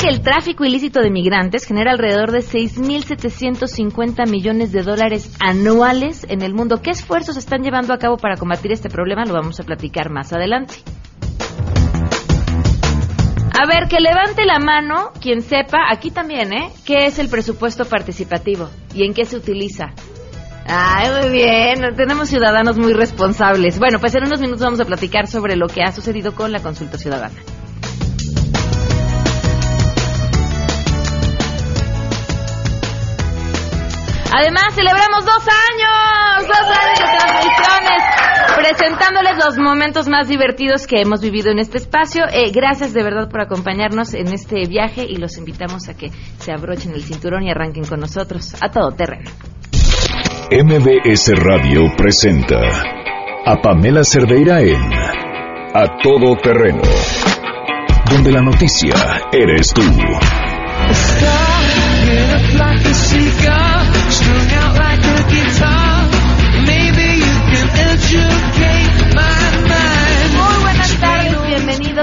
que el tráfico ilícito de migrantes genera alrededor de 6.750 millones de dólares anuales en el mundo. ¿Qué esfuerzos están llevando a cabo para combatir este problema? Lo vamos a platicar más adelante. A ver, que levante la mano quien sepa, aquí también, ¿eh? ¿Qué es el presupuesto participativo y en qué se utiliza? Ay, muy bien, tenemos ciudadanos muy responsables. Bueno, pues en unos minutos vamos a platicar sobre lo que ha sucedido con la consulta ciudadana. Además, celebramos dos años, dos años de transmisiones, presentándoles los momentos más divertidos que hemos vivido en este espacio. Eh, gracias de verdad por acompañarnos en este viaje y los invitamos a que se abrochen el cinturón y arranquen con nosotros a todo terreno. MBS Radio presenta a Pamela Cerdeira en A Todo Terreno, donde la noticia eres tú.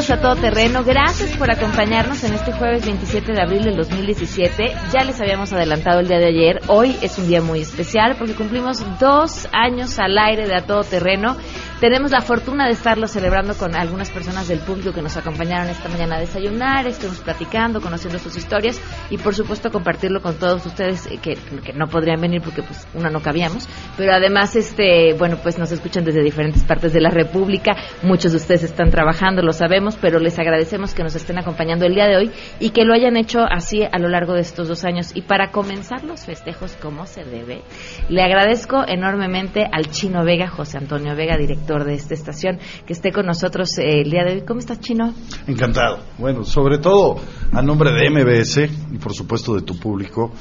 Bienvenidos a Todo Terreno. Gracias por acompañarnos en este jueves 27 de abril del 2017. Ya les habíamos adelantado el día de ayer. Hoy es un día muy especial porque cumplimos dos años al aire de A Todo Terreno. Tenemos la fortuna de estarlo celebrando con algunas personas del público que nos acompañaron esta mañana a desayunar, estuvimos platicando, conociendo sus historias y por supuesto compartirlo con todos ustedes eh, que, que no podrían venir porque pues uno no cabíamos, pero además este, bueno, pues nos escuchan desde diferentes partes de la República, muchos de ustedes están trabajando, lo sabemos, pero les agradecemos que nos estén acompañando el día de hoy y que lo hayan hecho así a lo largo de estos dos años. Y para comenzar los festejos como se debe, le agradezco enormemente al Chino Vega, José Antonio Vega, director de esta estación, que esté con nosotros eh, el día de hoy. ¿Cómo estás, Chino? Encantado. Bueno, sobre todo a nombre de MBS y por supuesto de tu público,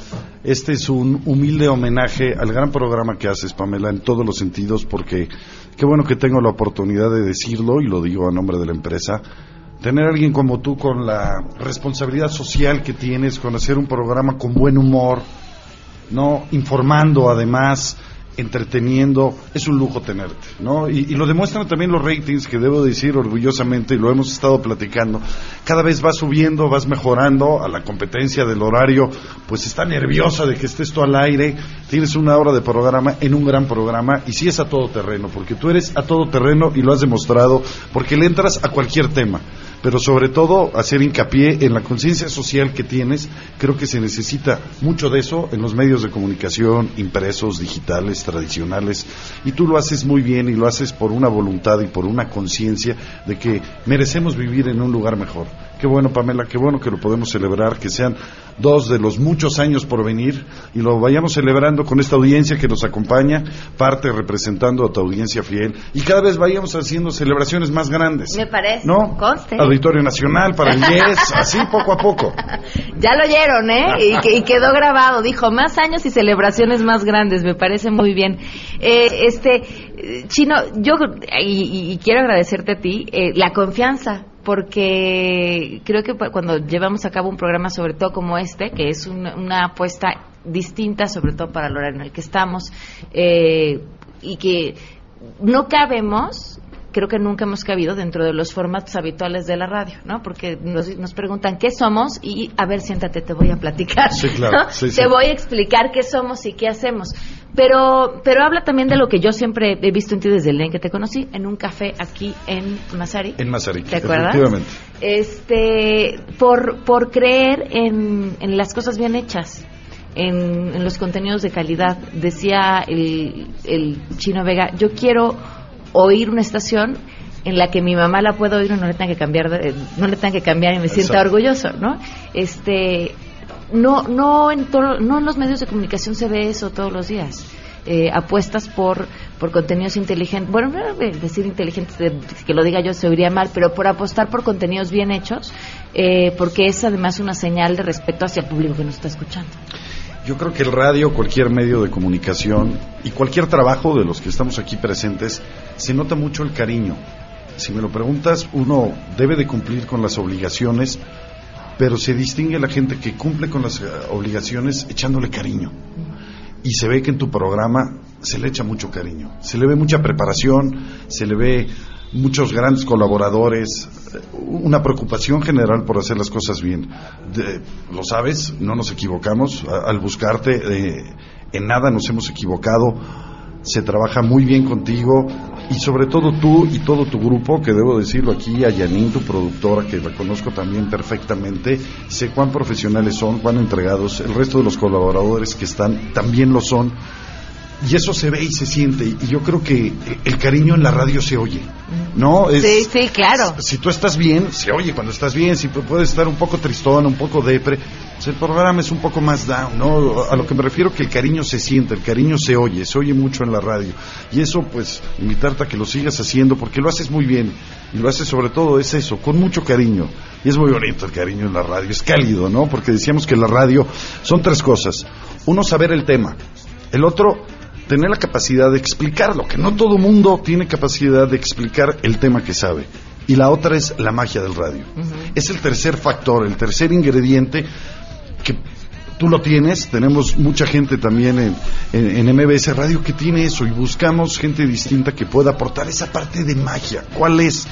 este es un humilde homenaje al gran programa que haces, Pamela, en todos los sentidos, porque qué bueno que tengo la oportunidad de decirlo y lo digo a nombre de la empresa. Tener a alguien como tú con la responsabilidad social que tienes, con hacer un programa con buen humor, no informando además, entreteniendo, es un lujo tenerte, ¿no? Y, lo demuestran también los ratings, que debo decir orgullosamente, y lo hemos estado platicando, cada vez vas subiendo, vas mejorando, a la competencia del horario, pues está nerviosa de que estés tú al aire, tienes una hora de programa en un gran programa, y sí es a todo terreno, porque tú eres a todo terreno y lo has demostrado, porque le entras a cualquier tema pero sobre todo hacer hincapié en la conciencia social que tienes. Creo que se necesita mucho de eso en los medios de comunicación, impresos, digitales, tradicionales, y tú lo haces muy bien y lo haces por una voluntad y por una conciencia de que merecemos vivir en un lugar mejor. Qué bueno, Pamela, qué bueno que lo podemos celebrar, que sean dos de los muchos años por venir y lo vayamos celebrando con esta audiencia que nos acompaña, parte representando a tu audiencia fiel y cada vez vayamos haciendo celebraciones más grandes. Me parece. ¿No? Conste. Auditorio Nacional para el 10, así poco a poco. Ya lo oyeron, ¿eh? Y, y, quedó grabado. Dijo, más años y celebraciones más grandes. Me parece muy bien. Eh, este, Chino, yo, y, y, quiero agradecerte a ti, eh, la confianza porque creo que cuando llevamos a cabo un programa sobre todo como este, que es una, una apuesta distinta sobre todo para el horario en el que estamos, eh, y que no cabemos creo que nunca hemos cabido dentro de los formatos habituales de la radio, ¿no? Porque nos, nos preguntan qué somos y, a ver, siéntate, te voy a platicar. Sí, claro. ¿no? Sí, te voy a explicar qué somos y qué hacemos. Pero, pero habla también de lo que yo siempre he visto en ti desde el día en que te conocí, en un café aquí en Masari. En Mazarik, ¿Te acuerdas? efectivamente. Este, por, por creer en, en las cosas bien hechas. En, en los contenidos de calidad. Decía el, el chino Vega, yo quiero oír una estación en la que mi mamá la pueda oír y no le tenga que cambiar de- no le tenga que cambiar y me sienta orgulloso no este no no en todo- no en los medios de comunicación se ve eso todos los días. Eh, apuestas por por contenidos inteligentes bueno no, decir inteligentes que lo diga yo se oiría mal pero por apostar por contenidos bien hechos eh, porque es además una señal de respeto hacia el público que nos está escuchando Yo creo que el radio, cualquier medio de comunicación y cualquier trabajo de los que estamos aquí presentes, se nota mucho el cariño. Si me lo preguntas, uno debe de cumplir con las obligaciones, pero se distingue la gente que cumple con las eh, obligaciones echándole cariño. Y se ve que en tu programa se le echa mucho cariño. Se le ve mucha preparación, se le ve muchos grandes colaboradores, una preocupación general por hacer las cosas bien. lo sabes, no nos equivocamos. al buscarte, eh, en nada nos hemos equivocado. Se trabaja muy bien contigo y sobre todo tú y todo tu grupo, que debo decirlo aquí, a Yanin, tu productora, que la conozco también perfectamente, sé cuán profesionales son, cuán entregados, el resto de los colaboradores que están también lo son y eso se ve y se siente. Y yo creo que el cariño en la radio se oye no sí sí claro. si tú estás bien se oye cuando estás bien. Si puedes estar un poco tristón un poco depre pues el programa es un poco más down no a lo que me refiero que el cariño se siente el cariño se oye se oye mucho en la radio. Y eso pues invitarte a que lo sigas haciendo porque lo haces muy bien. Y lo haces sobre todo es eso con mucho cariño. Y es muy bonito el cariño en la radio es cálido no porque decíamos que la radio son tres cosas. Uno saber el tema. El otro tener la capacidad de explicarlo, que no todo mundo tiene capacidad de explicar el tema que sabe. Y la otra es la magia del radio. Es el tercer factor, el tercer ingrediente que tú lo tienes, tenemos mucha gente también en, en, MBS Radio que tiene eso y buscamos gente distinta que pueda aportar esa parte de magia. ¿Cuál es?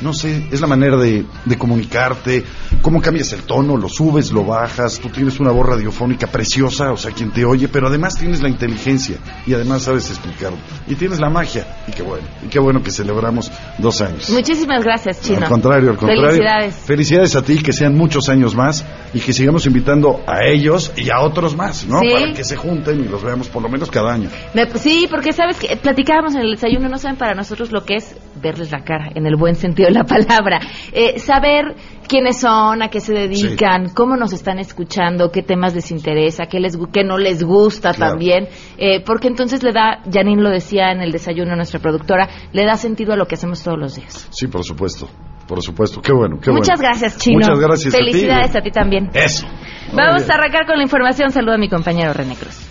No sé, es la manera de, comunicarte, cómo cambias el tono, lo subes, lo bajas, tú tienes una voz radiofónica preciosa, o sea, quien te oye, pero además tienes la inteligencia y además sabes explicarlo. Y tienes la magia, y qué bueno, y qué bueno que celebramos dos años. Muchísimas gracias, Chino. Al contrario, al contrario. Felicidades. Felicidades a ti, que sean muchos años más y que sigamos invitando a ellos y a otros más, ¿no? Para que se junten y los veamos por lo menos cada año. sí, porque sabes que platicábamos en el desayuno, no saben para nosotros lo que es verles la cara, en el buen sentido la palabra. Eh, saber quiénes son, a qué se dedican, cómo nos están escuchando, qué temas les interesa, qué, les, qué no les gusta también, eh, porque entonces le da, Janine lo decía en el desayuno nuestra productora, le da sentido a lo que hacemos todos los días. Sí, por supuesto. Por supuesto, qué bueno, qué Muchas gracias, Chino. Muchas gracias. Felicidades a ti, también. Eso. Vamos a arrancar con la información. Saludo a mi compañero René Cruz.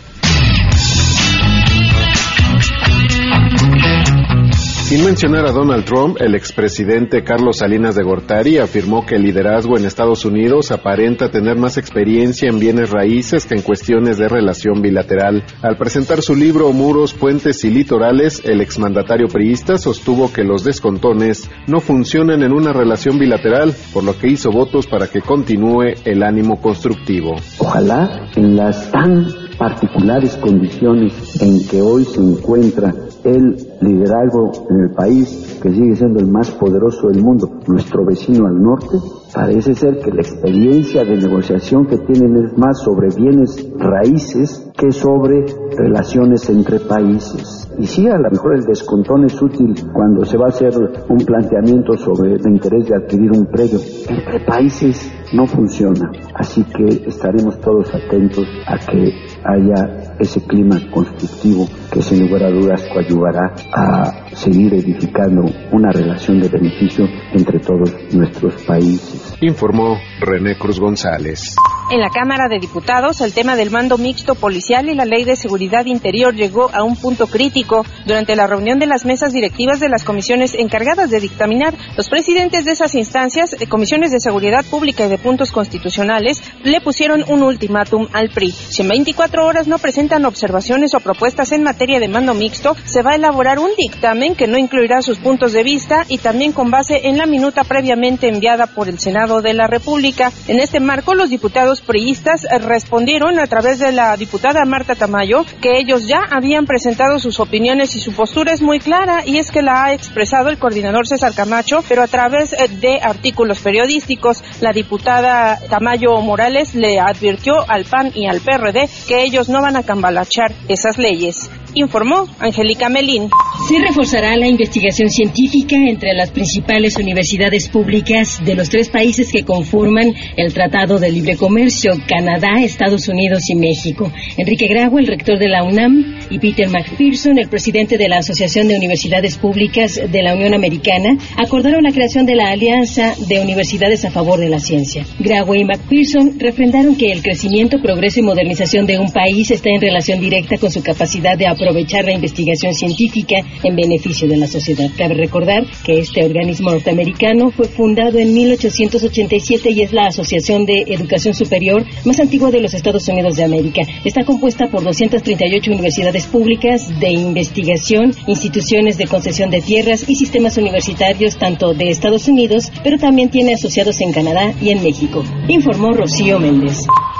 Sin mencionar a Donald Trump, el expresidente Carlos Salinas de Gortari afirmó que el liderazgo en Estados Unidos aparenta tener más experiencia en bienes raíces que en cuestiones de relación bilateral. Al presentar su libro Muros, Puentes y Litorales, el exmandatario priista sostuvo que los descontones no funcionan en una relación bilateral, por lo que hizo votos para que continúe el ánimo constructivo. Ojalá en las tan particulares condiciones en que hoy se encuentra el liderazgo en el país que sigue siendo el más poderoso del mundo, nuestro vecino al norte, parece ser que la experiencia de negociación que tienen es más sobre bienes raíces que sobre relaciones entre países. Y sí, a lo mejor el descontón es útil cuando se va a hacer un planteamiento sobre el interés de adquirir un predio. Entre países no funciona. Así que estaremos todos atentos a que haya ese clima constructivo que sin lugar a dudas coadyuvará a seguir edificando una relación de beneficio entre todos nuestros países. Informó René Cruz González. En la Cámara de Diputados, el tema del mando mixto policial y la ley de seguridad interior llegó a un punto crítico. Durante la reunión de las mesas directivas de las comisiones encargadas de dictaminar, los presidentes de esas instancias, de comisiones de seguridad pública y de puntos constitucionales, le pusieron un ultimátum al PRI. Si en 24 horas no presentan observaciones o propuestas en materia de mando mixto, se va a elaborar un dictamen que no incluirá sus puntos de vista y también con base en la minuta previamente enviada por el Senado de la República. En este marco, los diputados priistas respondieron a través de la diputada Marta Tamayo que ellos ya habían presentado sus opiniones y su postura es muy clara y es que la ha expresado el coordinador César Camacho, pero a través eh, de artículos periodísticos. La diputada Tamayo Morales le advirtió al PAN y al PRD que ellos no van a cambalachar esas leyes informó Angélica Melín. Se reforzará la investigación científica entre las principales universidades públicas de los tres países que conforman el Tratado de Libre Comercio, Canadá, Estados Unidos y México. Enrique Grau, el rector de la UNAM, y Peter McPherson, el presidente de la Asociación de Universidades Públicas de la Unión Americana, acordaron la creación de la Alianza de Universidades a favor de la ciencia. Grau y McPherson refrendaron que el crecimiento, progreso y modernización de un país está en relación directa con su capacidad de aprovechar la investigación científica en beneficio de la sociedad. Cabe recordar que este organismo norteamericano fue fundado en 1887 y es la asociación de educación superior más antigua de los Estados Unidos de América. Está compuesta por 238 universidades públicas de investigación, instituciones de concesión de tierras y sistemas universitarios tanto de Estados Unidos, pero también tiene asociados en Canadá y en México, informó Rocío Méndez.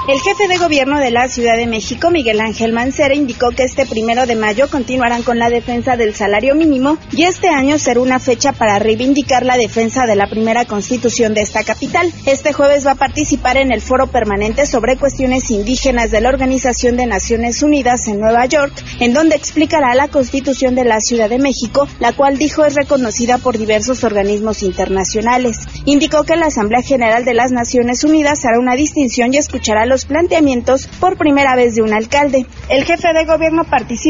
El jefe de gobierno de la Ciudad de México, Miguel Ángel Mancera, indicó que este primero de mayo continuarán con la defensa del salario mínimo y este año será una fecha para reivindicar la defensa de la primera constitución de esta capital. Este jueves va a participar en el foro permanente sobre cuestiones indígenas de la Organización de Naciones Unidas en Nueva York, en donde explicará la constitución de la Ciudad de México, la cual dijo es reconocida por diversos organismos internacionales. Indicó que la Asamblea General de las Naciones Unidas hará una distinción y escuchará los planteamientos por primera vez de un alcalde. El jefe de gobierno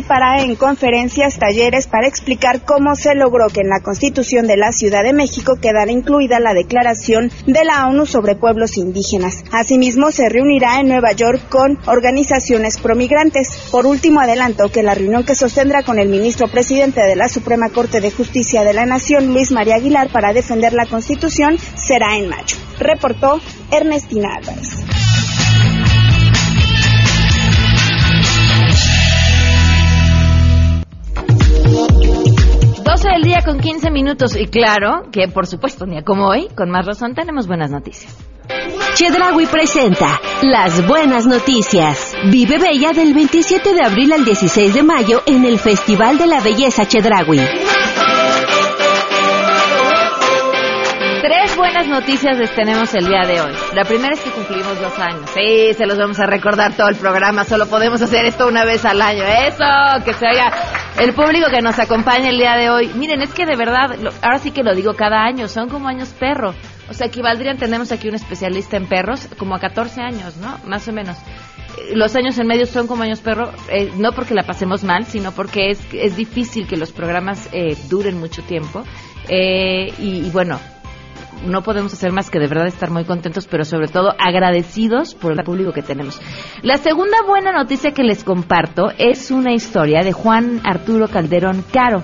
participará en conferencias, talleres para explicar cómo se logró que en la Constitución de la Ciudad de México quedara incluida la Declaración de la ONU sobre pueblos indígenas. Asimismo, se reunirá en Nueva York con organizaciones promigrantes. Por último, adelantó que la reunión que sostendrá con el ministro presidente de la Suprema Corte de Justicia de la Nación, Luis María Aguilar, para defender la Constitución, será en mayo. Reportó Ernestina Álvarez. 12 del día con 15 minutos y claro que por supuesto, ni como hoy, con más razón tenemos buenas noticias. Chedragui presenta Las Buenas Noticias. Vive Bella del 27 de abril al 16 de mayo en el Festival de la Belleza Chedragui. Buenas noticias les tenemos el día de hoy. La primera es que cumplimos dos años. Sí, se los vamos a recordar todo el programa. Solo podemos hacer esto una vez al año. Eso, que se oiga el público que nos acompaña el día de hoy. Miren, es que de verdad, ahora sí que lo digo cada año, son como años perro. O sea, equivaldrían, tenemos aquí un especialista en perros, como a 14 años, ¿no? Más o menos los años en medio son como años perro, eh, no porque la pasemos mal, sino porque es, es difícil que los programas eh, duren mucho tiempo. Eh, y, bueno, no podemos hacer más que de verdad estar muy contentos, pero sobre todo agradecidos por el público que tenemos. La segunda buena noticia que les comparto es una historia de Juan Arturo Calderón Caro.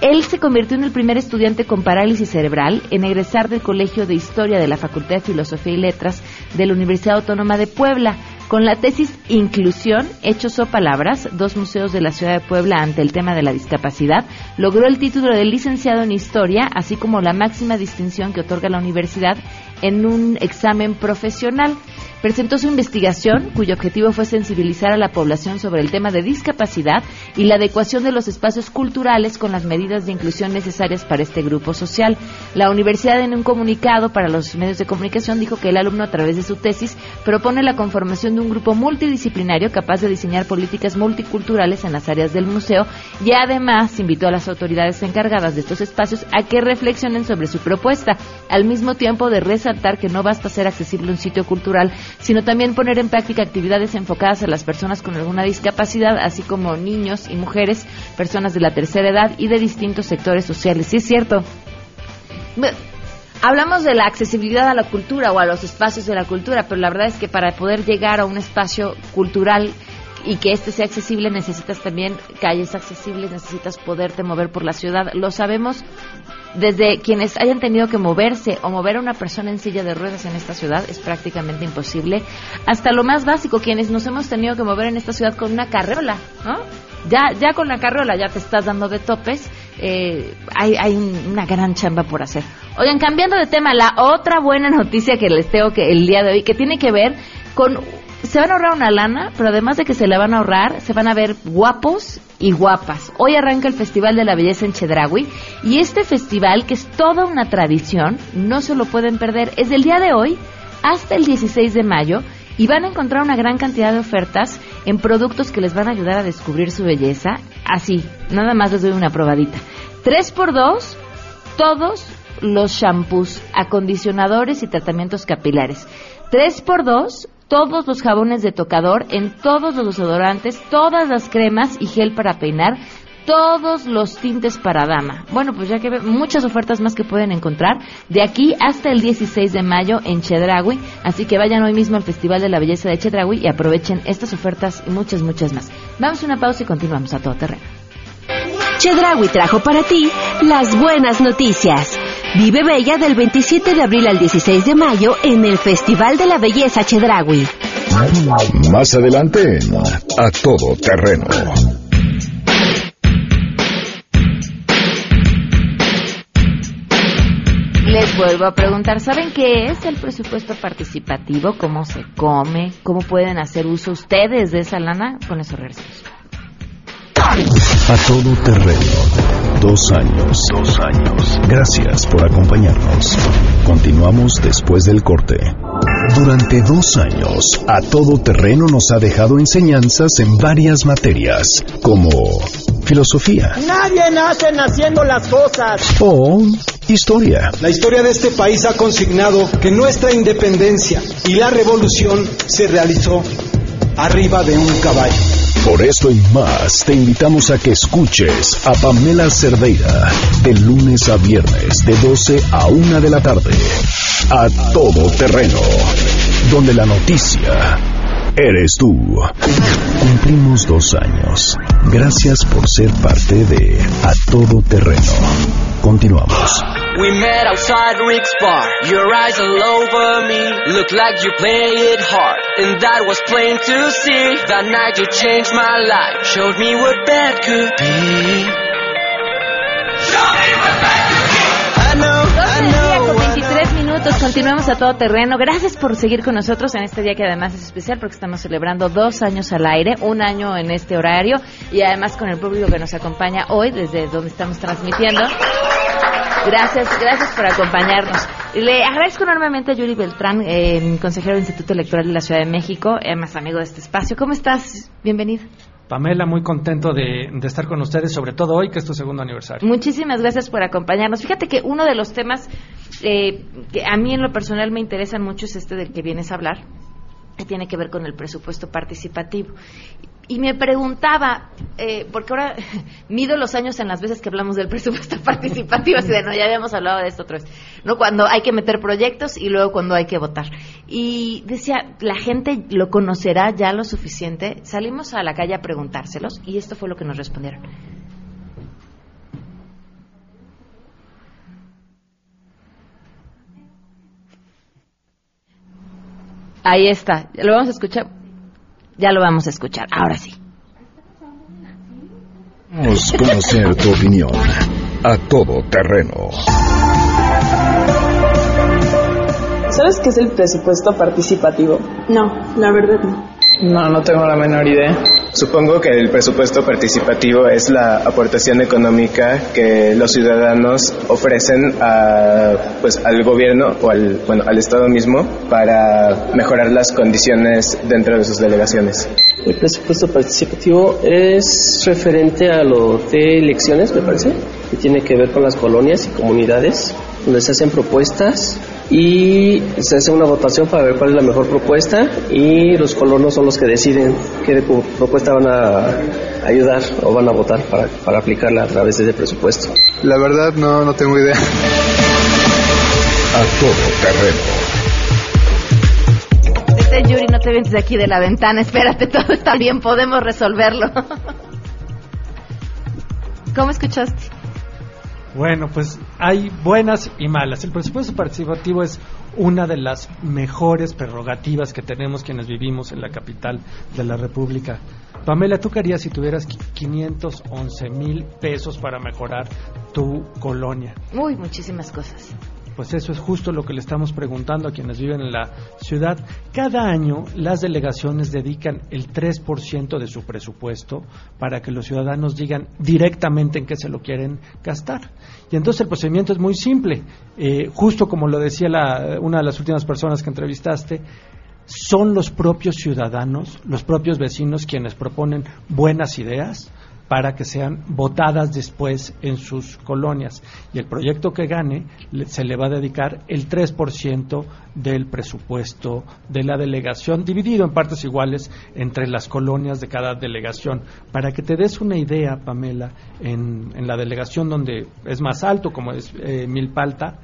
Él se convirtió en el primer estudiante con parálisis cerebral en egresar del Colegio de Historia de la Facultad de Filosofía y Letras de la Universidad Autónoma de Puebla. Con la tesis Inclusión, Hechos o Palabras, dos museos de la ciudad de Puebla ante el tema de la discapacidad, logró el título de licenciado en Historia, así como la máxima distinción que otorga la universidad en un examen profesional. Presentó su investigación, cuyo objetivo fue sensibilizar a la población sobre el tema de discapacidad y la adecuación de los espacios culturales con las medidas de inclusión necesarias para este grupo social. La universidad, en un comunicado para los medios de comunicación, dijo que el alumno, a través de su tesis, propone la conformación de un grupo multidisciplinario capaz de diseñar políticas multiculturales en las áreas del museo y además invitó a las autoridades encargadas de estos espacios a que reflexionen sobre su propuesta, al mismo tiempo de resaltar que no basta ser accesible un sitio cultural, sino también poner en práctica actividades enfocadas a las personas con alguna discapacidad, así como niños y mujeres, personas de la tercera edad y de distintos sectores sociales. Sí es cierto. Hablamos de la accesibilidad a la cultura o a los espacios de la cultura, pero la verdad es que para poder llegar a un espacio cultural y que este sea accesible necesitas también calles accesibles, necesitas poderte mover por la ciudad. Lo sabemos desde quienes hayan tenido que moverse o mover a una persona en silla de ruedas en esta ciudad es prácticamente imposible, hasta lo más básico, quienes nos hemos tenido que mover en esta ciudad con una carreola, ¿no? Ya, ya con la carreola ya te estás dando de topes, eh, hay, hay una gran chamba por hacer. Oigan, cambiando de tema, la otra buena noticia que les tengo que el día de hoy, que tiene que ver con se van a ahorrar una lana, pero además de que se la van a ahorrar, se van a ver guapos y guapas. Hoy arranca el Festival de la Belleza en Chedraui y este festival, que es toda una tradición, no se lo pueden perder. Es del día de hoy hasta el 16 de mayo y van a encontrar una gran cantidad de ofertas en productos que les van a ayudar a descubrir su belleza. Así, nada más les doy una probadita. 3 por 2 todos los shampoos, acondicionadores y tratamientos capilares. 3 por 2 todos los jabones de tocador, en todos los desodorantes, todas las cremas y gel para peinar, todos los tintes para dama. Bueno, pues ya que muchas ofertas más que pueden encontrar de aquí hasta el 16 de mayo en Chedraui, así que vayan hoy mismo al Festival de la Belleza de Chedraui y aprovechen estas ofertas y muchas, muchas más. Vamos a una pausa y continuamos a todo terreno. Chedraui trajo para ti las buenas noticias. Vive Bella del 27 de abril al 16 de mayo en el Festival de la Belleza Chedraui. Más adelante en A Todo Terreno. Les vuelvo a preguntar, ¿saben qué es el presupuesto participativo? ¿Cómo se come? ¿Cómo pueden hacer uso ustedes de esa lana? Con eso regresamos. A todo terreno. Dos años. Dos años. Gracias por acompañarnos. Continuamos después del corte. Durante dos años, A todo terreno nos ha dejado enseñanzas en varias materias, como filosofía Nadie nace haciendo las cosas. o historia. La historia de este país ha consignado que nuestra independencia y la revolución se realizó arriba de un caballo. Por esto y más, te invitamos a que escuches a Pamela Cerdeira de lunes a viernes de 12 a 1 de la tarde. A todo terreno, donde la noticia eres tú. Cumplimos dos años. Gracias por ser parte de A todo terreno. Continuamos. We met outside Rick's bar. Your eyes all over me. Look like you play it hard. And that was plain to see. That night you changed my life. Showed me what bad could be. Minutos, continuamos a todo terreno. Gracias por seguir con nosotros en este día que además es especial porque estamos celebrando dos años al aire, un año en este horario y además con el público que nos acompaña hoy desde donde estamos transmitiendo. Gracias, gracias por acompañarnos. Le agradezco enormemente a Yuri Beltrán, eh, consejero del Instituto Electoral de la Ciudad de México, además amigo de este espacio. ¿Cómo estás? Bienvenido. Pamela, muy contento de, de estar con ustedes, sobre todo hoy, que es tu segundo aniversario. Muchísimas gracias por acompañarnos. Fíjate que uno de los temas eh, que a mí en lo personal me interesan mucho es este del que vienes a hablar, que tiene que ver con el presupuesto participativo. Y me preguntaba, eh, porque ahora mido los años en las veces que hablamos del presupuesto participativo, así de no, ya habíamos hablado de esto otra vez, ¿no? Cuando hay que meter proyectos y luego cuando hay que votar. Y decía, la gente lo conocerá ya lo suficiente. Salimos a la calle a preguntárselos y esto fue lo que nos respondieron. Ahí está, lo vamos a escuchar. Ya lo vamos a escuchar, ahora sí. Vamos a conocer tu opinión. A todo terreno. ¿Sabes qué es el presupuesto participativo? No, la verdad no. No, no tengo la menor idea. Supongo que el presupuesto participativo es la aportación económica que los ciudadanos ofrecen a, pues, al gobierno o al, bueno, al Estado mismo para mejorar las condiciones dentro de sus delegaciones. El presupuesto participativo es referente a lo de elecciones, me parece, que tiene que ver con las colonias y comunidades, donde se hacen propuestas y se hace una votación para ver cuál es la mejor propuesta y los colonos son los que deciden qué pro- propuesta van a ayudar o van a votar para, para aplicarla a través de ese presupuesto. La verdad no, no tengo idea. A todo terreno. Este Yuri, no te vientes de aquí de la ventana, espérate, todo está bien, podemos resolverlo. ¿Cómo escuchaste? Bueno, pues hay buenas y malas. El presupuesto participativo es una de las mejores prerrogativas que tenemos quienes vivimos en la capital de la República. Pamela, ¿tú qué harías si tuvieras qui- 511 mil pesos para mejorar tu colonia? Uy, muchísimas cosas. Pues eso es justo lo que le estamos preguntando a quienes viven en la ciudad. Cada año las delegaciones dedican el 3% de su presupuesto para que los ciudadanos digan directamente en qué se lo quieren gastar. Y entonces el procedimiento es muy simple. Eh, justo como lo decía la- una de las últimas personas que entrevistaste, son los propios ciudadanos, los propios vecinos quienes proponen buenas ideas para que sean votadas después en sus colonias. Y el proyecto que gane se le va a dedicar el 3% del presupuesto de la delegación, dividido en partes iguales entre las colonias de cada delegación. Para que te des una idea, Pamela, en, en la delegación donde es más alto, como es eh, Milpalta,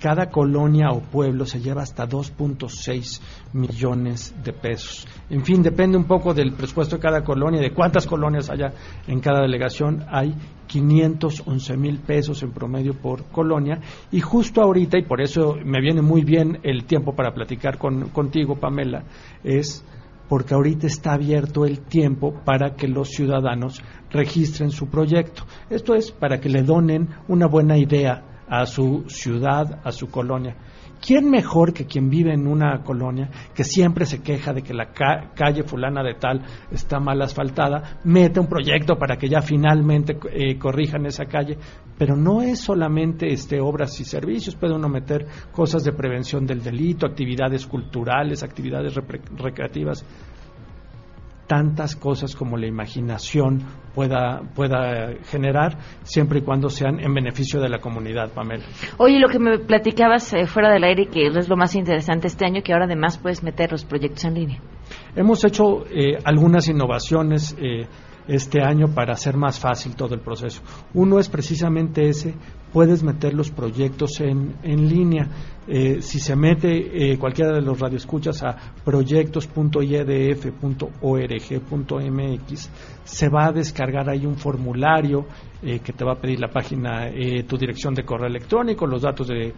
cada colonia o pueblo se lleva hasta 2.6 millones de pesos. En fin, depende un poco del presupuesto de cada colonia, de cuántas colonias haya en cada delegación. Hay 511 mil pesos en promedio por colonia. Y justo ahorita, y por eso me viene muy bien el tiempo para platicar con, contigo, Pamela, es porque ahorita está abierto el tiempo para que los ciudadanos registren su proyecto. Esto es para que le donen una buena idea a su ciudad, a su colonia. ¿Quién mejor que quien vive en una colonia que siempre se queja de que la calle fulana de tal está mal asfaltada, mete un proyecto para que ya finalmente eh, corrijan esa calle? Pero no es solamente este, obras y servicios, puede uno meter cosas de prevención del delito, actividades culturales, actividades recreativas tantas cosas como la imaginación pueda, pueda generar, siempre y cuando sean en beneficio de la comunidad, Pamela. Oye, lo que me platicabas eh, fuera del aire, que es lo más interesante este año, que ahora además puedes meter los proyectos en línea. Hemos hecho eh, algunas innovaciones. Eh, este año para hacer más fácil todo el proceso. Uno es precisamente ese, puedes meter los proyectos en, en línea. Eh, si se mete eh, cualquiera de los radioescuchas a proyectos.iedf.org.mx, se va a descargar ahí un formulario eh, que te va a pedir la página, tu dirección de correo electrónico, los datos de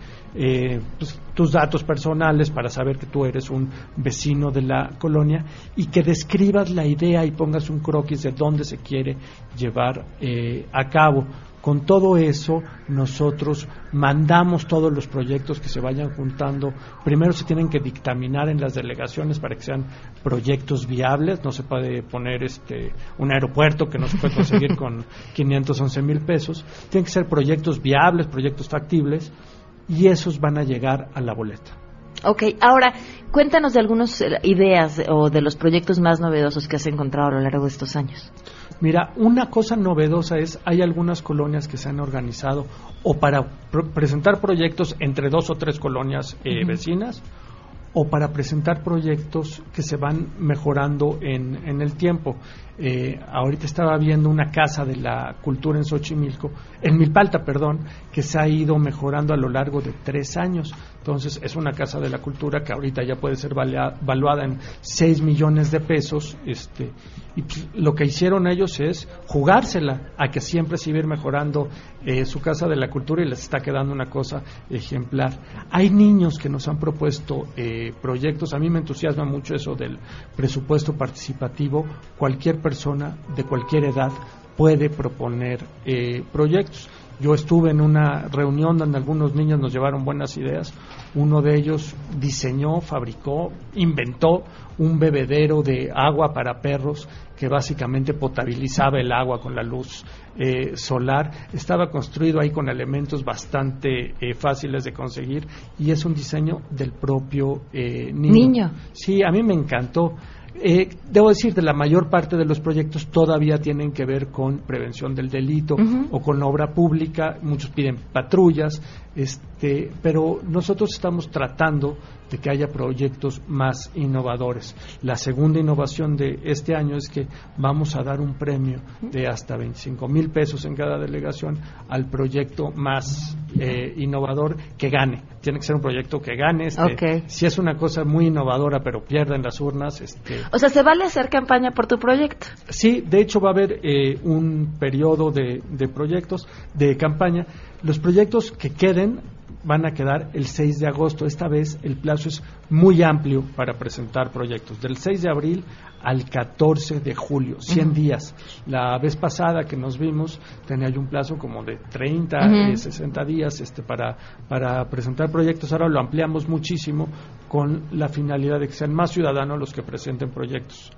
pues, tus datos personales para saber que tú eres un vecino de la colonia y que describas la idea y pongas un croquis de dónde se quiere llevar a cabo con todo eso, nosotros mandamos todos los proyectos que se vayan juntando. Primero se tienen que dictaminar en las delegaciones para que sean proyectos viables. No se puede poner este un aeropuerto que no se puede conseguir con 511 mil pesos. Tienen que ser proyectos viables, proyectos factibles, y esos van a llegar a la boleta. Ok, ahora cuéntanos de algunas eh, ideas o de los proyectos más novedosos que has encontrado a lo largo de estos años. Mira, una cosa novedosa es, hay algunas colonias que se han organizado o para presentar proyectos entre dos o tres colonias eh, vecinas o para presentar proyectos que se van mejorando en, en el tiempo. Eh, ahorita estaba viendo una casa de la cultura en Xochimilco, en Milpalta, perdón, que se ha ido mejorando a lo largo de tres años. Entonces, es una casa de la cultura que ahorita ya puede ser valuada en seis millones de pesos. Este, y pues, lo que hicieron ellos es jugársela a que siempre se ir mejorando eh, su casa de la cultura y les está quedando una cosa ejemplar. Hay niños que nos han propuesto eh, proyectos. A mí me entusiasma mucho eso del presupuesto participativo. Cualquier persona de cualquier edad puede proponer eh, proyectos. Yo estuve en una reunión donde algunos niños nos llevaron buenas ideas. Uno de ellos diseñó, fabricó, inventó un bebedero de agua para perros que básicamente potabilizaba el agua con la luz eh, solar. Estaba construido ahí con elementos bastante eh, fáciles de conseguir y es un diseño del propio niño. niño. Sí, a mí me encantó. Eh, debo decir, de la mayor parte de los proyectos todavía tienen que ver con prevención del delito o con obra pública. Muchos piden patrullas, este, pero nosotros estamos tratando de que haya proyectos más innovadores. La segunda innovación de este año es que vamos a dar un premio de hasta 25 mil pesos en cada delegación al proyecto más eh, innovador que gane. Tiene que ser un proyecto que gane. Este, Si es una cosa muy innovadora pero pierden las urnas. Este, o sea, ¿se vale hacer campaña por tu proyecto? Sí, de hecho va a haber eh, un periodo de proyectos de campaña. Los proyectos que queden van a quedar el 6 de agosto. Esta vez el plazo es muy amplio para presentar proyectos. Del 6 de abril al 14 de julio, 100 días. La vez pasada que nos vimos tenía yo un plazo como de 30, 60 días este, para, para presentar proyectos. Ahora lo ampliamos muchísimo con la finalidad de que sean más ciudadanos los que presenten proyectos.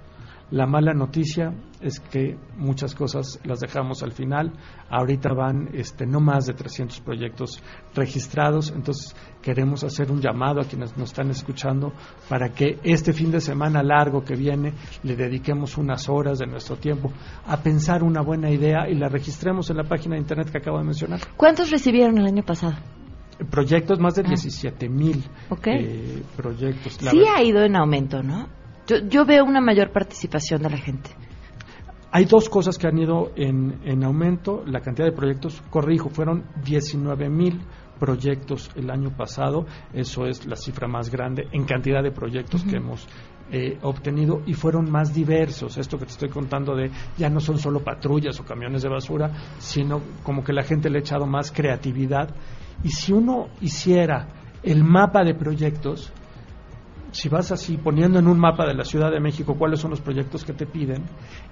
La mala noticia es que muchas cosas las dejamos al final. Ahorita van este, no más de 300 proyectos registrados, entonces queremos hacer un llamado a quienes nos están escuchando para que este fin de semana largo que viene le dediquemos unas horas de nuestro tiempo a pensar una buena idea y la registremos en la página de internet que acabo de mencionar. ¿Cuántos recibieron el año pasado? Proyectos, más de 17 ah. mil eh, proyectos. sí ha ido en aumento, ¿no? Yo, veo una mayor participación de la gente. Hay dos cosas que han ido en, aumento. La cantidad de proyectos, corrijo, fueron 19 mil proyectos el año pasado, eso es la cifra más grande en cantidad de proyectos que hemos eh, obtenido y fueron más diversos. Esto que te estoy contando de ya no son solo patrullas o camiones de basura, sino como que la gente le ha echado más creatividad. Y si uno hiciera el mapa de proyectos, si vas así poniendo en un mapa de la Ciudad de México cuáles son los proyectos que te piden,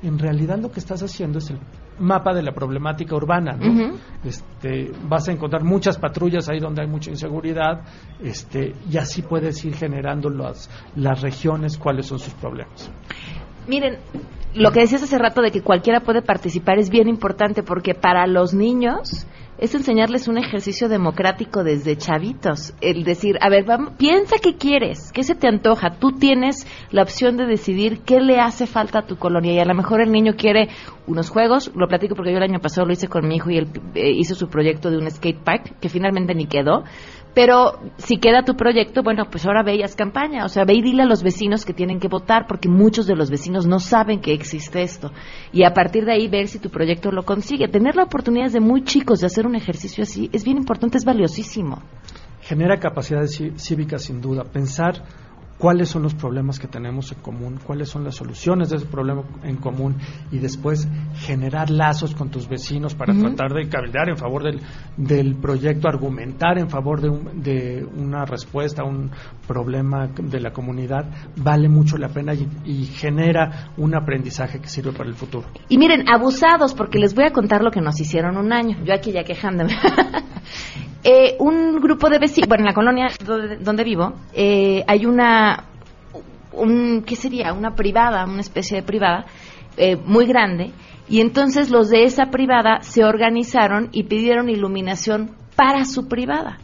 en realidad lo que estás haciendo es el mapa de la problemática urbana. ¿no? este, vas a encontrar muchas patrullas ahí donde hay mucha inseguridad este, y así puedes ir generando las, las regiones cuáles son sus problemas. Miren, lo que decías hace rato de que cualquiera puede participar es bien importante porque para los niños es enseñarles un ejercicio democrático desde chavitos. El decir, a ver, piensa qué quieres, qué se te antoja. Tú tienes la opción de decidir qué le hace falta a tu colonia. Y a lo mejor el niño quiere unos juegos, lo platico porque yo el año pasado lo hice con mi hijo y él eh, hizo su proyecto de un skate park, que finalmente ni quedó. Pero si queda tu proyecto, bueno, pues ahora ve y haz campaña. O sea, ve y dile a los vecinos que tienen que votar, porque muchos de los vecinos no saben que existe esto. Y a partir de ahí ver si tu proyecto lo consigue. Tener la oportunidad desde muy chicos de hacer un ejercicio así es bien importante, es valiosísimo. Genera capacidad cívica sin duda. Pensar cuáles son los problemas que tenemos en común, cuáles son las soluciones de ese problema en común y después generar lazos con tus vecinos para tratar de cabildear en favor del, del proyecto, argumentar en favor de, de, una respuesta a un problema de la comunidad, vale mucho la pena y, y, genera un aprendizaje que sirve para el futuro. Y miren, abusados, porque les voy a contar lo que nos hicieron un año, yo aquí ya quejándome. Eh, un grupo de vecinos, bueno, en la colonia donde, donde vivo, eh, hay una, un, ¿qué sería? Una privada, una especie de privada eh, muy grande, y entonces los de esa privada se organizaron y pidieron iluminación para su privada.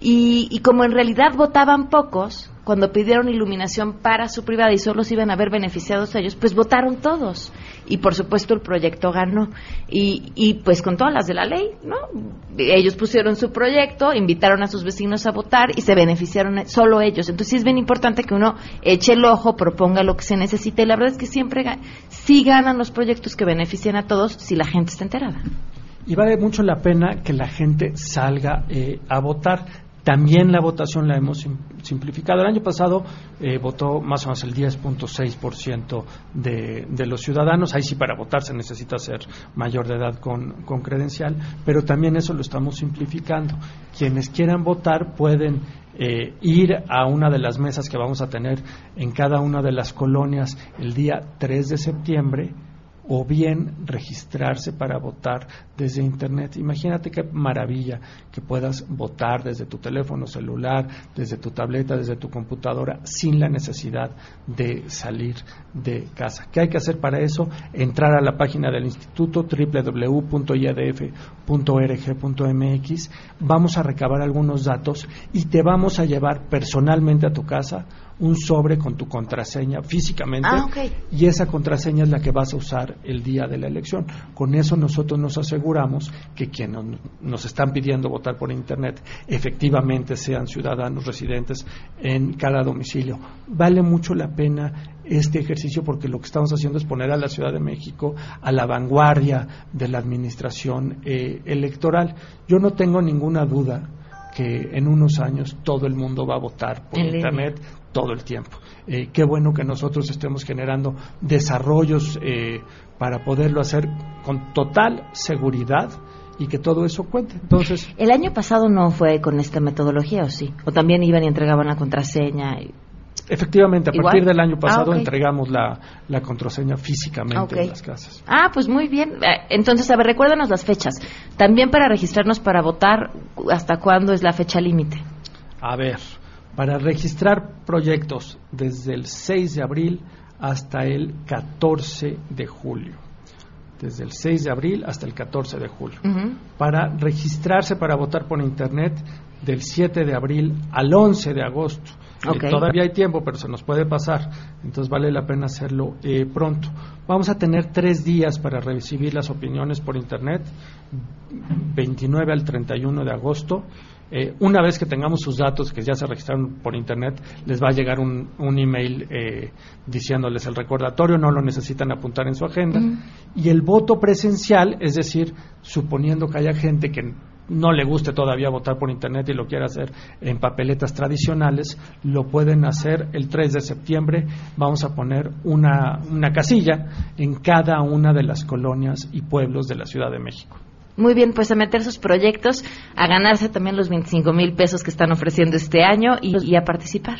Y, y como en realidad votaban pocos, cuando pidieron iluminación para su privada y solo se iban a ver beneficiados ellos, pues votaron todos. Y por supuesto el proyecto ganó. Y, y pues con todas las de la ley, ¿no? Ellos pusieron su proyecto, invitaron a sus vecinos a votar y se beneficiaron solo ellos. Entonces sí es bien importante que uno eche el ojo, proponga lo que se necesite. Y la verdad es que siempre sí ganan los proyectos que benefician a todos si la gente está enterada. Y vale mucho la pena que la gente salga eh, a votar. También la votación la hemos simplificado. El año pasado eh, votó más o menos el 10.6% de, de los ciudadanos. Ahí sí para votar se necesita ser mayor de edad con, con credencial, pero también eso lo estamos simplificando. Quienes quieran votar pueden eh, ir a una de las mesas que vamos a tener en cada una de las colonias el día 3 de septiembre o bien registrarse para votar desde Internet. Imagínate qué maravilla que puedas votar desde tu teléfono celular, desde tu tableta, desde tu computadora, sin la necesidad de salir de casa. ¿Qué hay que hacer para eso? Entrar a la página del instituto www.iadf.org.mx. Vamos a recabar algunos datos y te vamos a llevar personalmente a tu casa un sobre con tu contraseña físicamente ah, okay. y esa contraseña es la que vas a usar el día de la elección. Con eso nosotros nos aseguramos que quienes nos están pidiendo votar por Internet efectivamente sean ciudadanos residentes en cada domicilio. Vale mucho la pena este ejercicio porque lo que estamos haciendo es poner a la Ciudad de México a la vanguardia de la administración eh, electoral. Yo no tengo ninguna duda que en unos años todo el mundo va a votar por línea. Internet todo el tiempo. Eh, qué bueno que nosotros estemos generando desarrollos eh, para poderlo hacer con total seguridad y que todo eso cuente. Entonces, El año pasado no fue con esta metodología, ¿o sí? ¿O también iban y entregaban la contraseña? y- efectivamente, a ¿Igual? partir del año pasado Ah, entregamos la, la contraseña físicamente en las casas. Ah, pues muy bien. Eh, Entonces, a ver, recuérdanos las fechas. También para registrarnos para votar, ¿hasta cuándo es la fecha límite? A ver, para registrar proyectos desde el 6 de abril hasta el 14 de julio. Desde el 6 de abril hasta el 14 de julio. Para registrarse para votar por Internet del 7 de abril al 11 de agosto. Eh, todavía hay tiempo, pero se nos puede pasar, entonces vale la pena hacerlo eh, pronto. Vamos a tener tres días para recibir las opiniones por Internet, 29 al 31 de agosto. Eh, una vez que tengamos sus datos, que ya se registraron por Internet, les va a llegar un, un email eh, diciéndoles el recordatorio, no lo necesitan apuntar en su agenda. Ujú. Y el voto presencial, es decir, suponiendo que haya gente que no le guste todavía votar por Internet y lo quiera hacer en papeletas tradicionales, lo pueden hacer el 3 de septiembre. Vamos a poner una, una casilla en cada una de las colonias y pueblos de la Ciudad de México. Muy bien, pues a meter sus proyectos, a ganarse también los 25 mil pesos que están ofreciendo este año y, y a participar.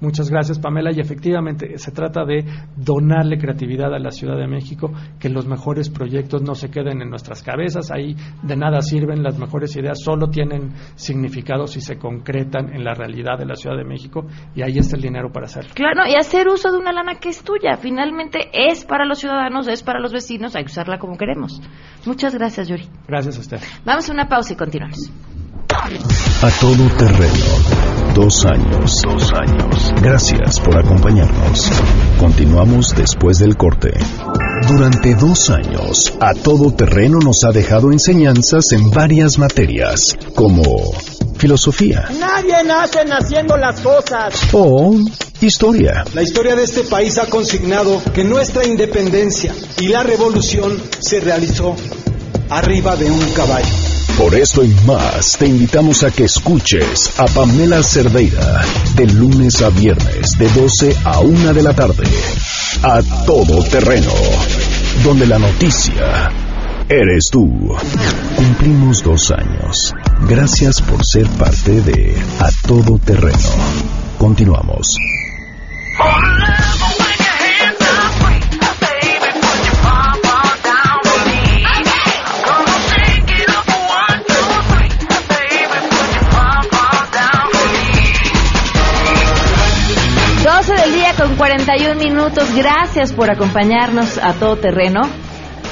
Muchas gracias, Pamela. Y efectivamente, se trata de donarle creatividad a la Ciudad de México, que los mejores proyectos no se queden en nuestras cabezas. Ahí de nada sirven las mejores ideas, solo tienen significado si se concretan en la realidad de la Ciudad de México y ahí está el dinero para hacerlo. Claro, y hacer uso de una lana que es tuya. Finalmente es para los ciudadanos, es para los vecinos, hay que usarla como queremos. Muchas gracias, Yuri. Gracias a usted. Vamos a una pausa y continuamos. A todo terreno. Dos años. Dos años. Gracias por acompañarnos. Continuamos después del corte. Durante dos años, A todo terreno nos ha dejado enseñanzas en varias materias, como filosofía Nadie nace haciendo las cosas. o historia. La historia de este país ha consignado que nuestra independencia y la revolución se realizó arriba de un caballo. Por esto y más, te invitamos a que escuches a Pamela Cerdeira de lunes a viernes de 12 a 1 de la tarde. A todo terreno, donde la noticia eres tú. Cumplimos dos años. Gracias por ser parte de A todo terreno. Continuamos. 41 minutos. Gracias por acompañarnos a todo terreno.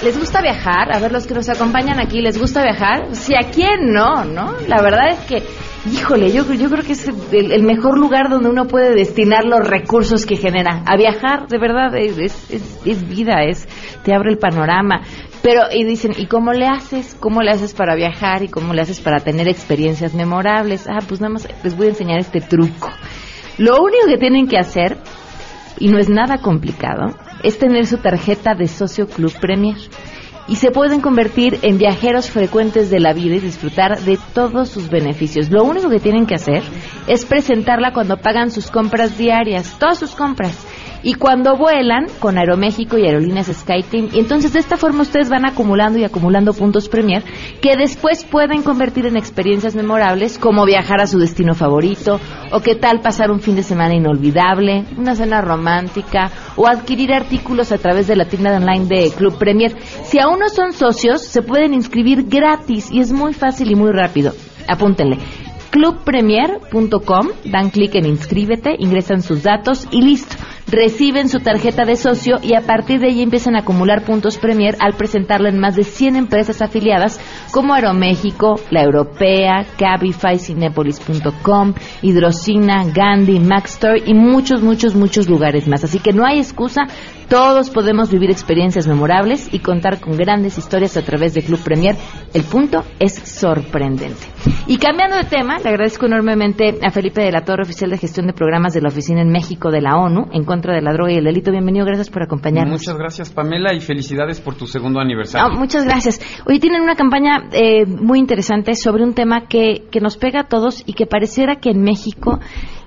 ¿Les gusta viajar? A ver, los que nos acompañan aquí, ¿les gusta viajar? Si a quién no, ¿no? La verdad es que, híjole, yo, yo creo que es el, el mejor lugar donde uno puede destinar los recursos que genera. A viajar, de verdad, es, es, es, es vida, es, te abre el panorama. Pero, y dicen, ¿y cómo le haces? ¿Cómo le haces para viajar? ¿Y cómo le haces para tener experiencias memorables? Ah, pues nada más les voy a enseñar este truco. Lo único que tienen que hacer, y no es nada complicado, es tener su tarjeta de socio Club Premier. Y se pueden convertir en viajeros frecuentes de la vida y disfrutar de todos sus beneficios. Lo único que tienen que hacer es presentarla cuando pagan sus compras diarias, todas sus compras. Y cuando vuelan con Aeroméxico y Aerolíneas SkyTeam. Y entonces de esta forma ustedes van acumulando y acumulando puntos Premier que después pueden convertir en experiencias memorables como viajar a su destino favorito o qué tal pasar un fin de semana inolvidable, una cena romántica o adquirir artículos a través de la tienda online de Club Premier. Si aún no son socios, se pueden inscribir gratis y es muy fácil y muy rápido. Apúntenle clubpremier.com, dan clic en inscríbete, ingresan sus datos y listo. Reciben su tarjeta de socio y a partir de ahí empiezan a acumular puntos Premier al presentarla en más de 100 empresas afiliadas como Aeroméxico, La Europea, Cabify, Cinepolis.com, Hidrocina, Gandhi, Maxstore y muchos, muchos, muchos lugares más. Así que no hay excusa, todos podemos vivir experiencias memorables y contar con grandes historias a través de Club Premier. El punto es sorprendente. Y cambiando de tema, le agradezco enormemente a Felipe de la Torre, oficial de gestión de programas de la Oficina en México de la ONU en contra de la droga y el delito. Bienvenido, gracias por acompañarnos. Muchas gracias, Pamela, y felicidades por tu segundo aniversario. Ah, muchas gracias. Hoy tienen una campaña eh, muy interesante sobre un tema que, que nos pega a todos y que pareciera que en México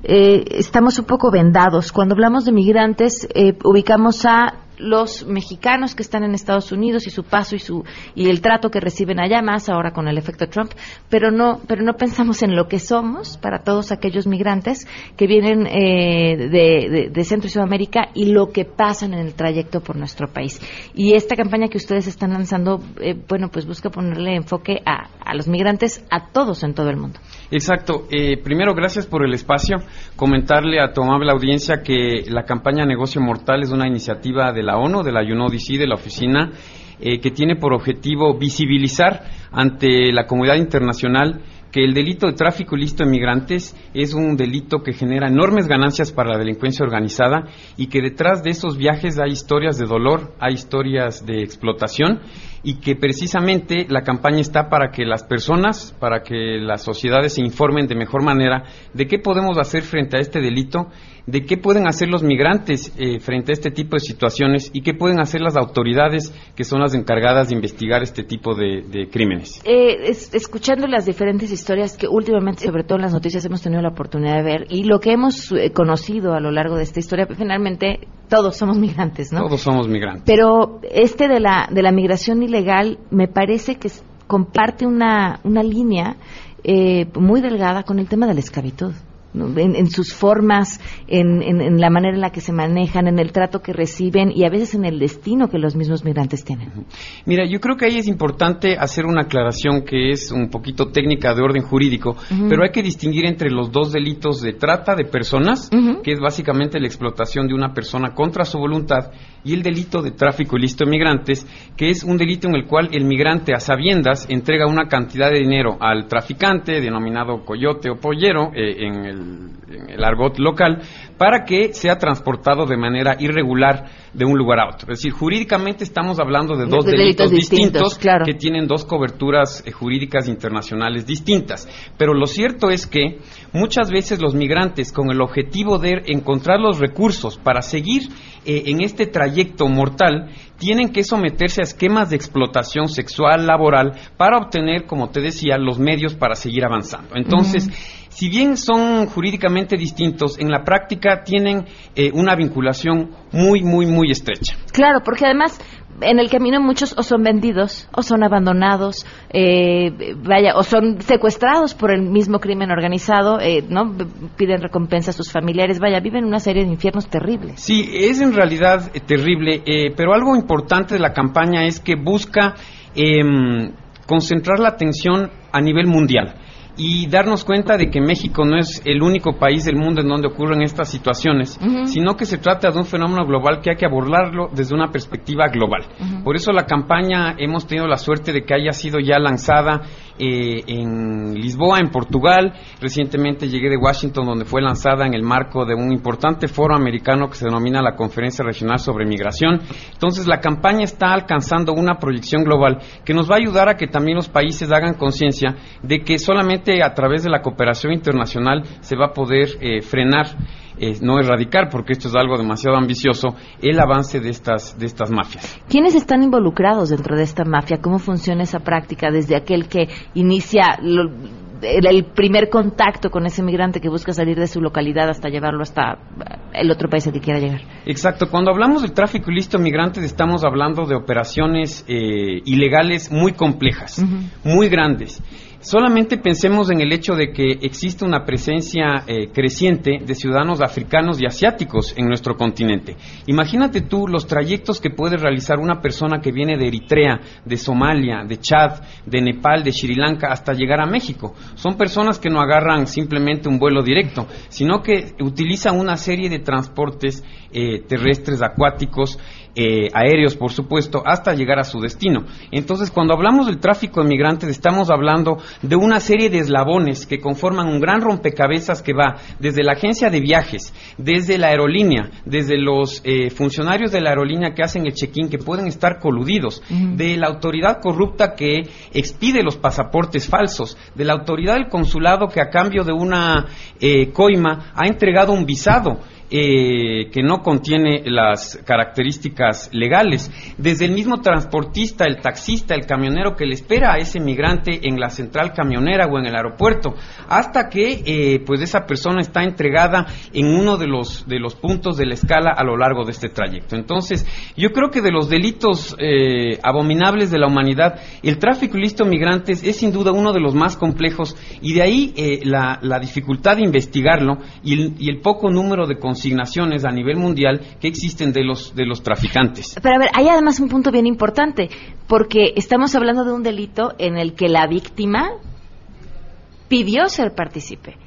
eh, estamos un poco vendados. Cuando hablamos de migrantes, eh, ubicamos a los mexicanos que están en Estados Unidos y su paso y su y el trato que reciben allá más ahora con el efecto Trump, pero no pero no pensamos en lo que somos para todos aquellos migrantes que vienen eh, de, de- Centro y Sudamérica y lo que pasan en el trayecto por nuestro país. Y esta campaña que ustedes están lanzando, eh, bueno, pues busca ponerle enfoque a, a los migrantes, a todos en todo el mundo. Exacto. Eh, primero, gracias por el espacio. Comentarle a tu amable audiencia que la campaña Negocio Mortal es una iniciativa de la ONU, de la UNODC, de la oficina, eh, que tiene por objetivo visibilizar ante la comunidad internacional que el delito de tráfico ilícito de migrantes es un delito que genera enormes ganancias para la delincuencia organizada y que detrás de esos viajes hay historias de dolor, hay historias de explotación y que precisamente la campaña está para que las personas, para que las sociedades se informen de mejor manera de qué podemos hacer frente a este delito de qué pueden hacer los migrantes eh, frente a este tipo de situaciones y qué pueden hacer las autoridades que son las encargadas de investigar este tipo de, crímenes. Eh, escuchando las diferentes historias que últimamente, sobre todo en las noticias, hemos tenido la oportunidad de ver y lo que hemos eh, conocido a lo largo de esta historia, finalmente todos somos migrantes, ¿no? Todos somos migrantes. Pero este de la, de la migración ilegal me parece que comparte una, una línea muy delgada con el tema de la esclavitud en, sus formas, en, la manera en la que se manejan, en el trato que reciben y a veces en el destino que los mismos migrantes tienen. Mira, yo creo que ahí es importante hacer una aclaración que es un poquito técnica de orden jurídico, pero hay que distinguir entre los dos delitos de trata de personas, que es básicamente la explotación de una persona contra su voluntad, y el delito de tráfico ilícito de migrantes, que es un delito en el cual el migrante a sabiendas entrega una cantidad de dinero al traficante, denominado coyote o pollero, eh, en el en el argot local, para que sea transportado de manera irregular de un lugar a otro. Es decir, jurídicamente estamos hablando de dos delitos, distintos, que tienen dos coberturas eh, jurídicas internacionales distintas. Pero lo cierto es que muchas veces los migrantes, con el objetivo de encontrar los recursos para seguir eh, en este trayecto mortal, tienen que someterse a esquemas de explotación sexual, laboral, para obtener, como te decía, los medios para seguir avanzando. Entonces, si bien son jurídicamente distintos, en la práctica tienen eh, una vinculación muy, muy, muy estrecha. Claro, porque además en el camino muchos o son vendidos o son abandonados, eh, vaya, o son secuestrados por el mismo crimen organizado, eh, ¿no? Piden recompensa a sus familiares, vaya, viven una serie de infiernos terribles. Sí, es en realidad terrible, pero algo importante de la campaña es que busca em, concentrar la atención a nivel mundial y darnos cuenta de que México no es el único país del mundo en donde ocurren estas situaciones, sino que se trata de un fenómeno global que hay que abordarlo desde una perspectiva global. Por eso la campaña hemos tenido la suerte de que haya sido ya lanzada eh, en Lisboa, en Portugal. Recientemente llegué de Washington, donde fue lanzada en el marco de un importante foro americano que se denomina la Conferencia Regional sobre Migración. Entonces, la campaña está alcanzando una proyección global que nos va a ayudar a que también los países hagan conciencia de que solamente a través de la cooperación internacional se va a poder eh, frenar eh, no erradicar, porque esto es algo demasiado ambicioso, el avance de estas, de estas mafias. ¿Quiénes están involucrados dentro de esta mafia? ¿Cómo funciona esa práctica desde aquel que inicia el, primer contacto con ese migrante que busca salir de su localidad hasta llevarlo hasta el otro país al que quiera llegar? Exacto. Cuando hablamos del tráfico ilícito de migrantes estamos hablando de operaciones eh, ilegales muy complejas, muy grandes Solamente pensemos en el hecho de que existe una presencia eh, creciente de ciudadanos africanos y asiáticos en nuestro continente. Imagínate tú los trayectos que puede realizar una persona que viene de Eritrea, de Somalia, de Chad, de Nepal, de Sri Lanka, hasta llegar a México. Son personas que no agarran simplemente un vuelo directo, sino que utilizan una serie de transportes eh, terrestres, acuáticos, eh, aéreos, por supuesto, hasta llegar a su destino. Entonces, cuando hablamos del tráfico de migrantes, estamos hablando de una serie de eslabones que conforman un gran rompecabezas que va desde la agencia de viajes, desde la aerolínea, desde los eh, funcionarios de la aerolínea que hacen el check-in, que pueden estar coludidos, de la autoridad corrupta que expide los pasaportes falsos, de la autoridad del consulado que a cambio de una eh, coima ha entregado un visado eh, que no contiene las características legales. Desde el mismo transportista, el taxista, el camionero que le espera a ese migrante en la central camionera o en el aeropuerto, hasta que eh, pues esa persona está entregada en uno de los, de los puntos de la escala a lo largo de este trayecto. Entonces, yo creo que de los delitos eh, abominables de la humanidad, el tráfico ilícito migrantes es sin duda uno de los más complejos y de ahí la, dificultad de investigarlo y el, y el poco número de consignaciones a nivel mundial que existen de los, de los traficantes. Pero a ver, hay además un punto bien importante, porque estamos hablando de un delito en el que la víctima pidió ser partícipe.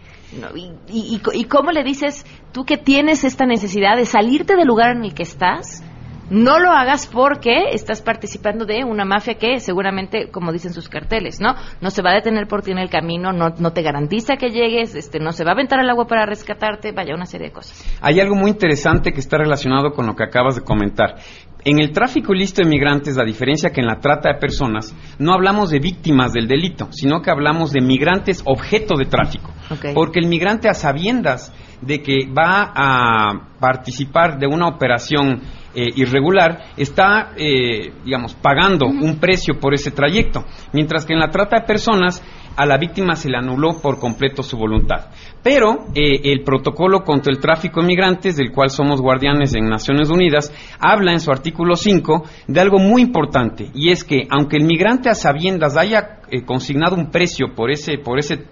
y, y, cómo le dices, tú que tienes esta necesidad de salirte del lugar en el que estás, No lo hagas porque estás participando de una mafia que seguramente, como dicen sus carteles, ¿no? No se va a detener por ti en el camino, no, no te garantiza que llegues, este, no se va a aventar al agua para rescatarte, vaya, una serie de cosas. Hay algo muy interesante que está relacionado con lo que acabas de comentar. En el tráfico ilícito de migrantes, la diferencia que en la trata de personas, no hablamos de víctimas del delito, sino que hablamos de migrantes objeto de tráfico. Porque el migrante a sabiendas de que va a participar de una operación eh, irregular está, eh, digamos, pagando un precio por ese trayecto, mientras que en la trata de personas a la víctima se le anuló por completo su voluntad. Pero eh, el protocolo contra el tráfico de migrantes, del cual somos guardianes en Naciones Unidas, habla en su artículo 5 de algo muy importante, y es que aunque el migrante a sabiendas haya eh, consignado un precio por ese, por ese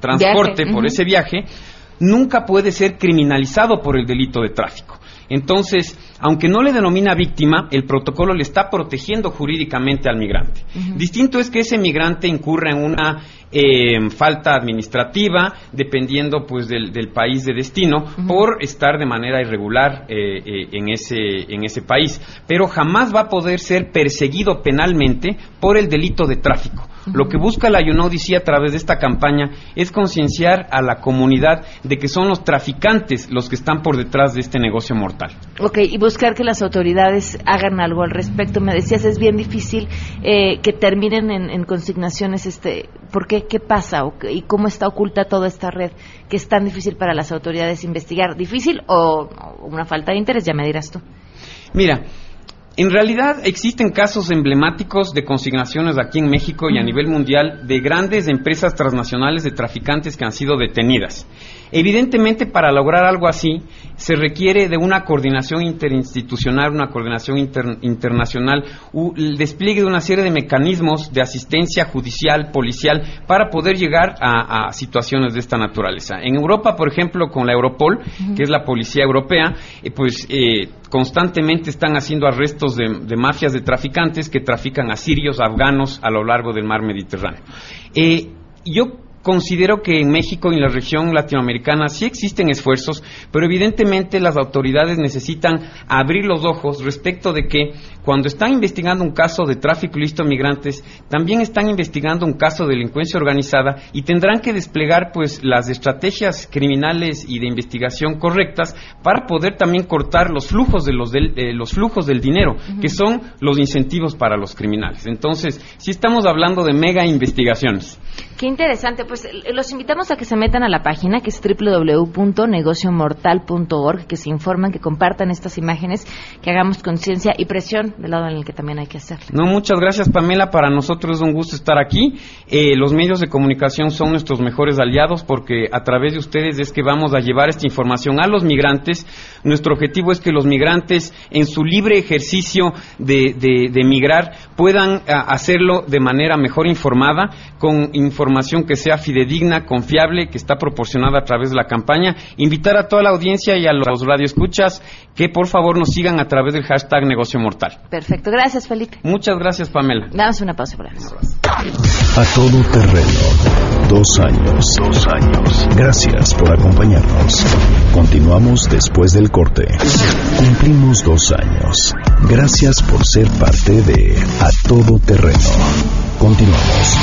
transporte, Viaje, por ese viaje, nunca puede ser criminalizado por el delito de tráfico. Entonces, aunque no le denomina víctima, el protocolo le está protegiendo jurídicamente al migrante. Distinto es que ese migrante incurra en una eh, falta administrativa, dependiendo pues del, del país de destino, por estar de manera irregular eh, eh, en, ese, en ese país. Pero jamás va a poder ser perseguido penalmente por el delito de tráfico. Lo que busca la UNODC a través de esta campaña es concienciar a la comunidad de que son los traficantes los que están por detrás de este negocio mortal. Ok, y buscar que las autoridades hagan algo al respecto. Me decías, es bien difícil eh, que terminen en, en consignaciones. Este, ¿Por qué? ¿Qué pasa? ¿O qué- ¿Y cómo está oculta toda esta red que es tan difícil para las autoridades investigar? ¿Difícil o, o una falta de interés? Ya me dirás tú. Mira, en realidad existen casos emblemáticos de consignaciones aquí en México y a nivel mundial de grandes empresas transnacionales de traficantes que han sido detenidas. Evidentemente, para lograr algo así, se requiere de una coordinación interinstitucional, una coordinación inter- internacional, el despliegue de una serie de mecanismos de asistencia judicial, policial, para poder llegar a, a situaciones de esta naturaleza. En Europa, por ejemplo, con la Europol, que es la policía europea, eh, pues eh, constantemente están haciendo arrestos de, de mafias de traficantes que trafican a sirios, afganos a lo largo del mar Mediterráneo. Eh, yo considero que en México y en la región latinoamericana sí existen esfuerzos, pero evidentemente las autoridades necesitan abrir los ojos respecto de que cuando están investigando un caso de tráfico ilícito de migrantes, también están investigando un caso de delincuencia organizada y tendrán que desplegar pues las estrategias criminales y de investigación correctas para poder también cortar los flujos de los del, eh, los flujos del dinero, que son los incentivos para los criminales. Entonces, sí estamos hablando de mega investigaciones. Qué interesante. Pues eh, los invitamos a que se metan a la página que es www.negociomortal.org, que se informan, que compartan estas imágenes, que hagamos conciencia y presión del lado en el que también hay que hacer. No, muchas gracias Pamela, para nosotros es un gusto estar aquí. Eh, los medios de comunicación son nuestros mejores aliados porque a través de ustedes es que vamos a llevar esta información a los migrantes. Nuestro objetivo es que los migrantes en su libre ejercicio de, de- de migrar puedan a, hacerlo de manera mejor informada, con información que sea fidedigna, confiable, que está proporcionada a través de la campaña. Invitar a toda la audiencia y a los radioescuchas que por favor nos sigan a través del hashtag negocio mortal. Perfecto. Gracias, Felipe. Muchas gracias, Pamela. Damos una pausa. A todo terreno. Dos años. Dos años. Gracias por acompañarnos. Continuamos después del corte. Cumplimos dos años. Gracias por ser parte de A todo terreno. Continuamos.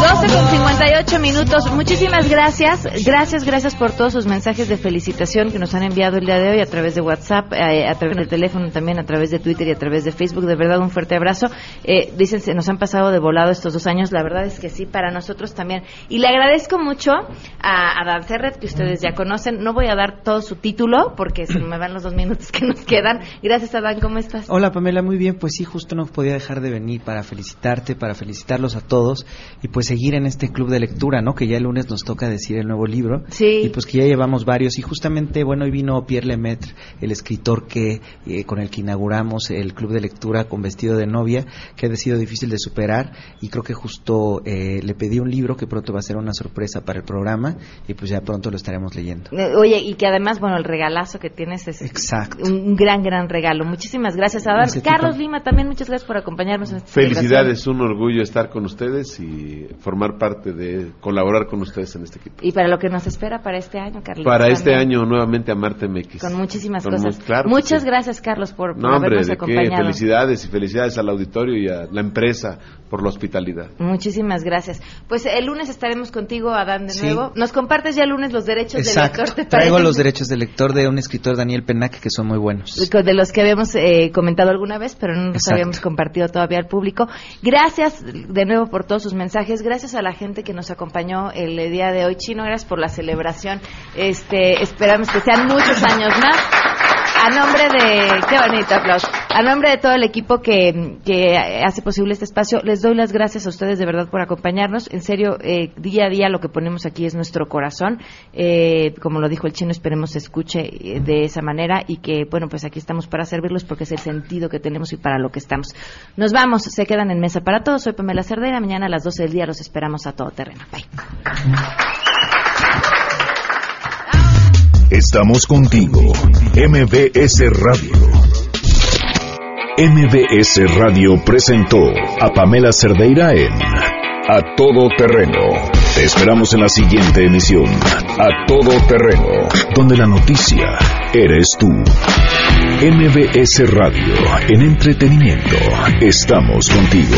12 con 58 minutos. Muchísimas gracias. Gracias, gracias por todos sus mensajes de felicitación que nos han enviado el día de hoy a través de WhatsApp, eh, a través del teléfono, también a través de Twitter y a través de Facebook. De verdad, un fuerte abrazo. Eh, dicen, se nos han pasado de volado estos dos años. La verdad es que sí, para nosotros también. Y le agradezco mucho a, a Dan Ferret, que ustedes ya conocen. No voy a dar todo su título porque se me van los dos minutos que nos quedan. Gracias, Adán. ¿Cómo estás? Hola Pamela, muy bien, pues sí, justo no podía dejar de venir para felicitarte, para felicitarlos a todos y pues seguir en este club de lectura, ¿no? Que ya el lunes nos toca decir el nuevo libro. Sí. Y pues que ya llevamos varios y justamente, bueno, hoy vino Pierre Lemaitre, el escritor que eh, con el que inauguramos el club de lectura con vestido de novia, que ha sido difícil de superar y creo que justo eh, le pedí un libro que pronto va a ser una sorpresa para el programa y pues ya pronto lo estaremos leyendo. Eh, Oye, y que además, bueno, el regalazo que tienes es Exacto. un gran, gran regalo. Muchísimas gracias, Adán. Gracias Carlos. Lima, también muchas gracias por acompañarnos en esta Felicidades, un orgullo estar con ustedes y formar parte de colaborar con ustedes en este equipo. Y para lo que nos espera para este año, Carlos. Para este año nuevamente a Marte MX. Con muchísimas Con cosas. claro Muchas sí. gracias, Carlos, por, por No, hombre, habernos de qué acompañado. felicidades y felicidades al auditorio y a la empresa por la hospitalidad. Muchísimas gracias. Pues el lunes estaremos contigo, Adán, de Sí. nuevo. ¿Nos compartes ya el lunes los derechos Exacto. del lector? ¿te Traigo los derechos del lector de un escritor, Daniel Penac, que son muy buenos. de los que habíamos eh, comentado alguna vez, pero no los Exacto. habíamos compartido todavía al público. Gracias de nuevo por todos sus mensajes, gracias a la gente que nos acompañó el eh, día de hoy. Chino, gracias por la celebración. Este, esperamos que sean muchos años más. A nombre de, qué bonito aplauso, a nombre de todo el equipo que, que hace posible este espacio, les doy las gracias a ustedes de verdad por acompañarnos. En serio, eh, día a día lo que ponemos aquí es nuestro corazón. Eh, como lo dijo el chino, esperemos se escuche eh, de esa manera y que, bueno, pues aquí estamos para servirlos porque es el sentido que tenemos y para lo que estamos. Nos vamos, se quedan en mesa para todos. Soy Pamela Cerdera. Mañana a las 12 del día los esperamos a todo terreno. Bye. Estamos contigo. MBS Radio. MBS Radio presentó a Pamela Cerdeira en A Todo Terreno. Te esperamos en la siguiente emisión. A Todo Terreno, donde la noticia eres tú. MBS Radio, en entretenimiento. Estamos contigo.